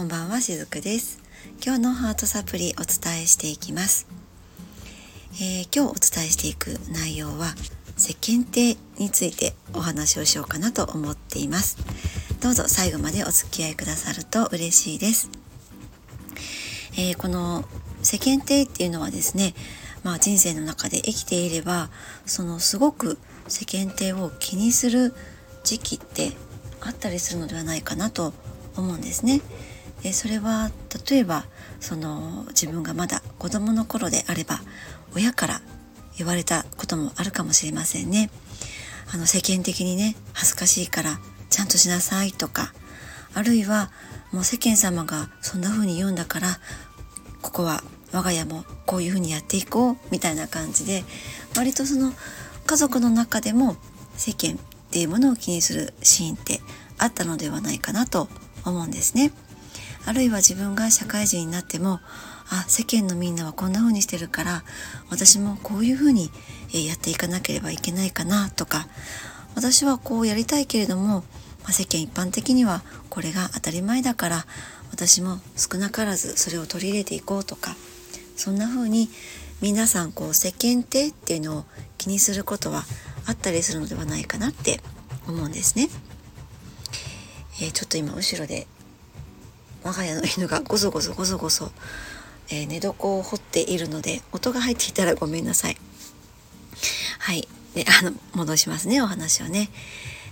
こんばんはしずくです。今日のハートサプリお伝えしていきます、えー、今日お伝えしていく内容は世間体についてお話をしようかなと思っています。どうぞ最後までお付き合いくださると嬉しいです、えー、この世間体っていうのはですねまあ人生の中で生きていればそのすごく世間体を気にする時期ってあったりするのではないかなと思うんですね。でそれは例えばその自分がまだ子供の頃であれば親から言われたこともあるかもしれませんね。あの世間的にね恥ずかしいからちゃんとしなさいとかあるいはもう世間様がそんな風に言うんだからここは我が家もこういう風にやっていこうみたいな感じで割とその家族の中でも世間っていうものを気にするシーンってあったのではないかなと思うんですね。あるいは自分が社会人になってもあ世間のみんなはこんな風にしてるから私もこういう風にやっていかなければいけないかなとか私はこうやりたいけれども、まあ、世間一般的にはこれが当たり前だから私も少なからずそれを取り入れていこうとかそんな風に皆さんこう世間体っていうのを気にすることはあったりするのではないかなって思うんですね。えー、ちょっと今後ろで我が家の犬がゴソゴソゴソゴソ、えー、寝床を掘っているので音が入っていたらごめんなさい。はい。で、あの、戻しますね、お話をね。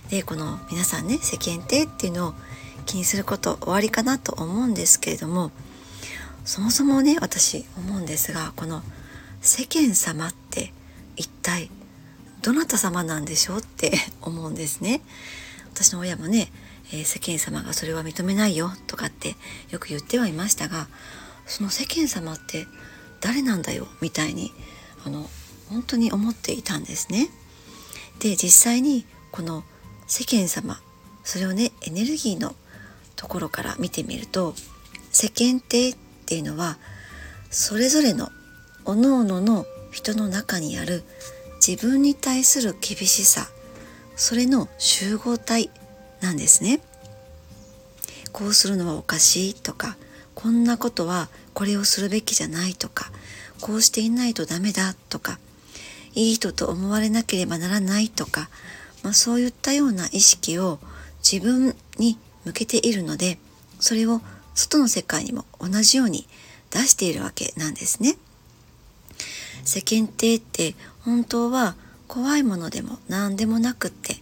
で、この皆さんね、世間体っていうのを気にすること終わりかなと思うんですけれども、そもそもね、私思うんですが、この世間様って一体どなた様なんでしょうって思うんですね。私の親もね、えー、世間様がそれは認めないよとかってよく言ってはいましたがその世間様って誰なんだよみたいにあの本当に思っていたんですね。で実際にこの世間様それをねエネルギーのところから見てみると世間体っていうのはそれぞれの各々の人の中にある自分に対する厳しさそれの集合体なんですね。こうするのはおかしいとかこんなことはこれをするべきじゃないとかこうしていないとダメだとかいい人と思われなければならないとか、まあ、そういったような意識を自分に向けているのでそれを外の世界にも同じように出しているわけなんですね。世間体って本当は怖いものでも何でもなくって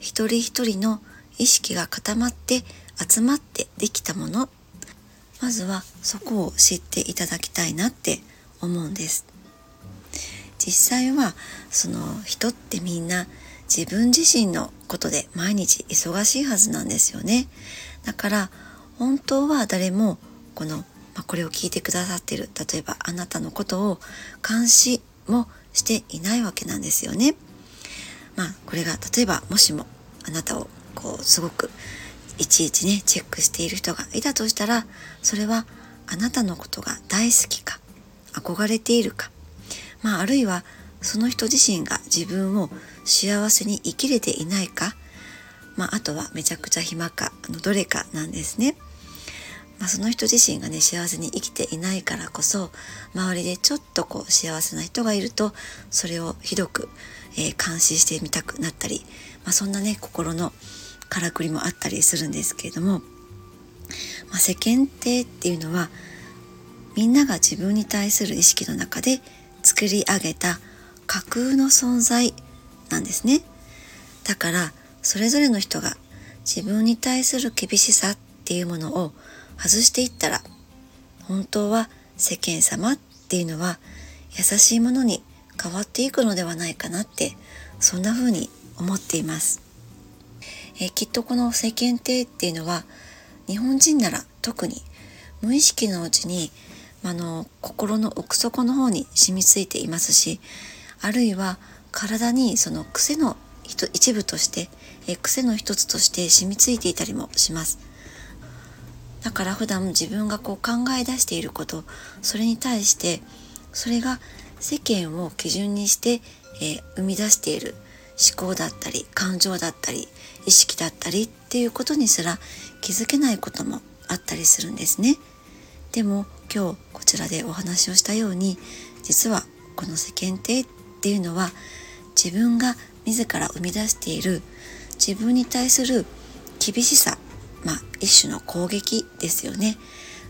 一人一人の意識が固まって集まってできたもの。まずはそこを知っていただきたいなって思うんです。実際はその人ってみんな自分自身のことで毎日忙しいはずなんですよね。だから本当は誰もこの、まあ、これを聞いてくださってる例えばあなたのことを監視もしていないわけなんですよね。まあこれが例えばもしもあなたをこうすごくいちいちねチェックしている人がいたとしたらそれはあなたのことが大好きか憧れているかまああるいはその人自身が自分を幸せに生きれていないかまああとはめちゃくちゃ暇かのどれかなんですね。まあ、その人自身がね幸せに生きていないからこそ周りでちょっとこう幸せな人がいるとそれをひどく、えー、監視してみたくなったり、まあ、そんなね心のからくりもあったりするんですけれども、まあ、世間体っていうのはみんなが自分に対する意識の中で作り上げた架空の存在なんですね。だからそれぞれの人が自分に対する厳しさっていうものを外していったら本当は世間様っていうのは優しいものに変わっていくのではないかなってそんな風に思っています。えきっとこの世間体っていうのは日本人なら特に無意識のうちにあの心の奥底の方に染みついていますしあるいは体にその癖の一部としてえ癖の一つとして染みついていたりもします。だから普段自分がこう考え出していることそれに対してそれが世間を基準にして、え、生み出している。思考だったり感情だったり意識だったりっていうことにすら気づけないこともあったりするんですね。でも今日こちらでお話をしたように実はこの世間体っていうのは自分が自ら生み出している自分に対する厳しさまあ一種の攻撃ですよね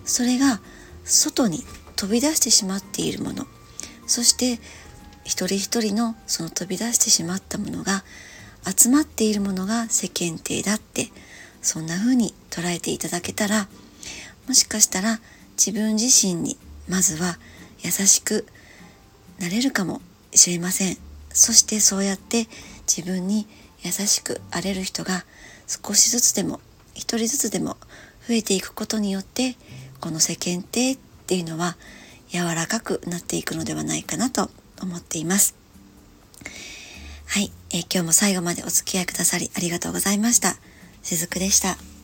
それが外に飛び出してしまっているものそして一人一人のその飛び出してしまったものが集まっているものが世間体だってそんな風に捉えていただけたらもしかしたら自分自身にまずは優しくなれるかもしれません。そしてそうやって自分に優しくあれる人が少しずつでも一人ずつでも増えていくことによってこの世間体っていうのは柔らかくなっていくのではないかなと思っています。はい、えー、今日も最後までお付き合いくださりありがとうございました。しずくでした。